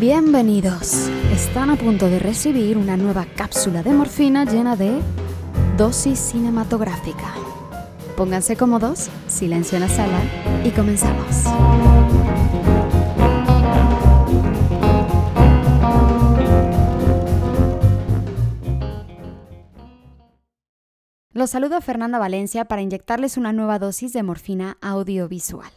Bienvenidos. Están a punto de recibir una nueva cápsula de morfina llena de dosis cinematográfica. Pónganse cómodos, silencio en la sala y comenzamos. Los saludo a Fernanda Valencia para inyectarles una nueva dosis de morfina audiovisual.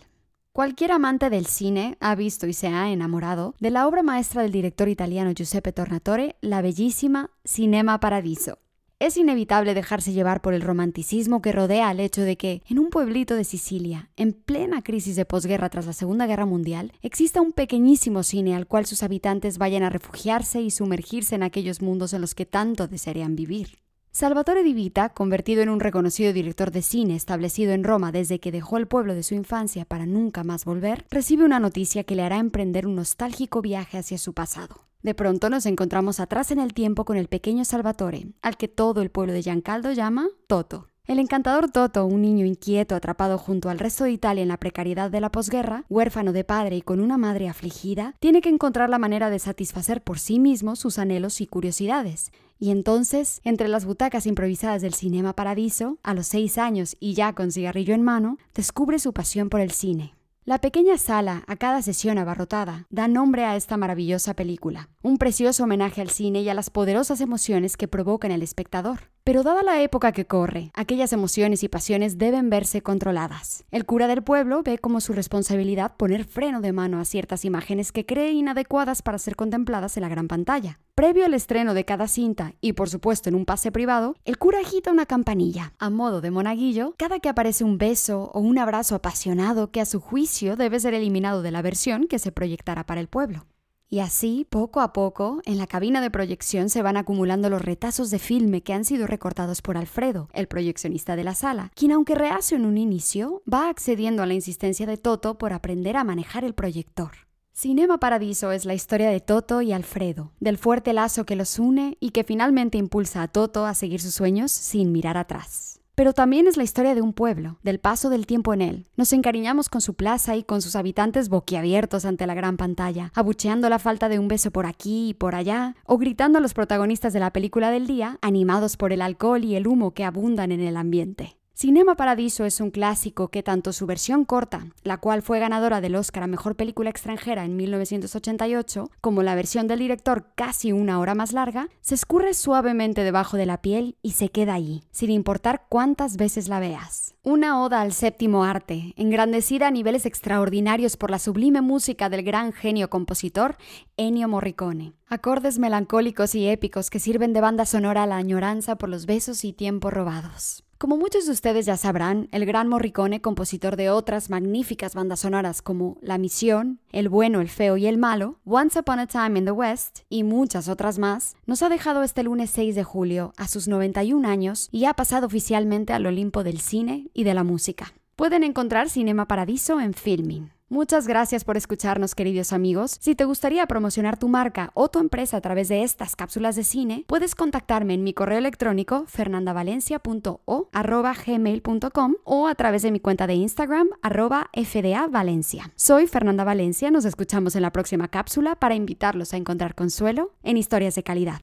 Cualquier amante del cine ha visto y se ha enamorado de la obra maestra del director italiano Giuseppe Tornatore, la bellísima Cinema Paradiso. Es inevitable dejarse llevar por el romanticismo que rodea al hecho de que, en un pueblito de Sicilia, en plena crisis de posguerra tras la Segunda Guerra Mundial, exista un pequeñísimo cine al cual sus habitantes vayan a refugiarse y sumergirse en aquellos mundos en los que tanto desearían vivir. Salvatore Di Vita, convertido en un reconocido director de cine establecido en Roma desde que dejó el pueblo de su infancia para nunca más volver, recibe una noticia que le hará emprender un nostálgico viaje hacia su pasado. De pronto nos encontramos atrás en el tiempo con el pequeño Salvatore, al que todo el pueblo de Giancaldo llama Toto. El encantador Toto, un niño inquieto atrapado junto al resto de Italia en la precariedad de la posguerra, huérfano de padre y con una madre afligida, tiene que encontrar la manera de satisfacer por sí mismo sus anhelos y curiosidades. Y entonces, entre las butacas improvisadas del Cinema Paradiso, a los seis años y ya con cigarrillo en mano, descubre su pasión por el cine. La pequeña sala, a cada sesión abarrotada, da nombre a esta maravillosa película, un precioso homenaje al cine y a las poderosas emociones que provoca en el espectador. Pero dada la época que corre, aquellas emociones y pasiones deben verse controladas. El cura del pueblo ve como su responsabilidad poner freno de mano a ciertas imágenes que cree inadecuadas para ser contempladas en la gran pantalla. Previo al estreno de cada cinta, y por supuesto en un pase privado, el cura agita una campanilla, a modo de monaguillo, cada que aparece un beso o un abrazo apasionado que a su juicio debe ser eliminado de la versión que se proyectará para el pueblo. Y así, poco a poco, en la cabina de proyección se van acumulando los retazos de filme que han sido recortados por Alfredo, el proyeccionista de la sala, quien aunque reacio en un inicio, va accediendo a la insistencia de Toto por aprender a manejar el proyector. Cinema Paradiso es la historia de Toto y Alfredo, del fuerte lazo que los une y que finalmente impulsa a Toto a seguir sus sueños sin mirar atrás. Pero también es la historia de un pueblo, del paso del tiempo en él. Nos encariñamos con su plaza y con sus habitantes boquiabiertos ante la gran pantalla, abucheando la falta de un beso por aquí y por allá, o gritando a los protagonistas de la película del día, animados por el alcohol y el humo que abundan en el ambiente. Cinema Paradiso es un clásico que tanto su versión corta, la cual fue ganadora del Oscar a Mejor Película Extranjera en 1988, como la versión del director casi una hora más larga, se escurre suavemente debajo de la piel y se queda ahí, sin importar cuántas veces la veas. Una oda al séptimo arte, engrandecida a niveles extraordinarios por la sublime música del gran genio compositor Ennio Morricone. Acordes melancólicos y épicos que sirven de banda sonora a la añoranza por los besos y tiempo robados. Como muchos de ustedes ya sabrán, el gran Morricone, compositor de otras magníficas bandas sonoras como La Misión, El Bueno, el Feo y el Malo, Once Upon a Time in the West y muchas otras más, nos ha dejado este lunes 6 de julio a sus 91 años y ha pasado oficialmente al Olimpo del cine y de la música. Pueden encontrar Cinema Paradiso en Filming. Muchas gracias por escucharnos, queridos amigos. Si te gustaría promocionar tu marca o tu empresa a través de estas cápsulas de cine, puedes contactarme en mi correo electrónico fernandavalencia.o@gmail.com o a través de mi cuenta de Instagram fdavalencia. Soy Fernanda Valencia, nos escuchamos en la próxima cápsula para invitarlos a encontrar consuelo en historias de calidad.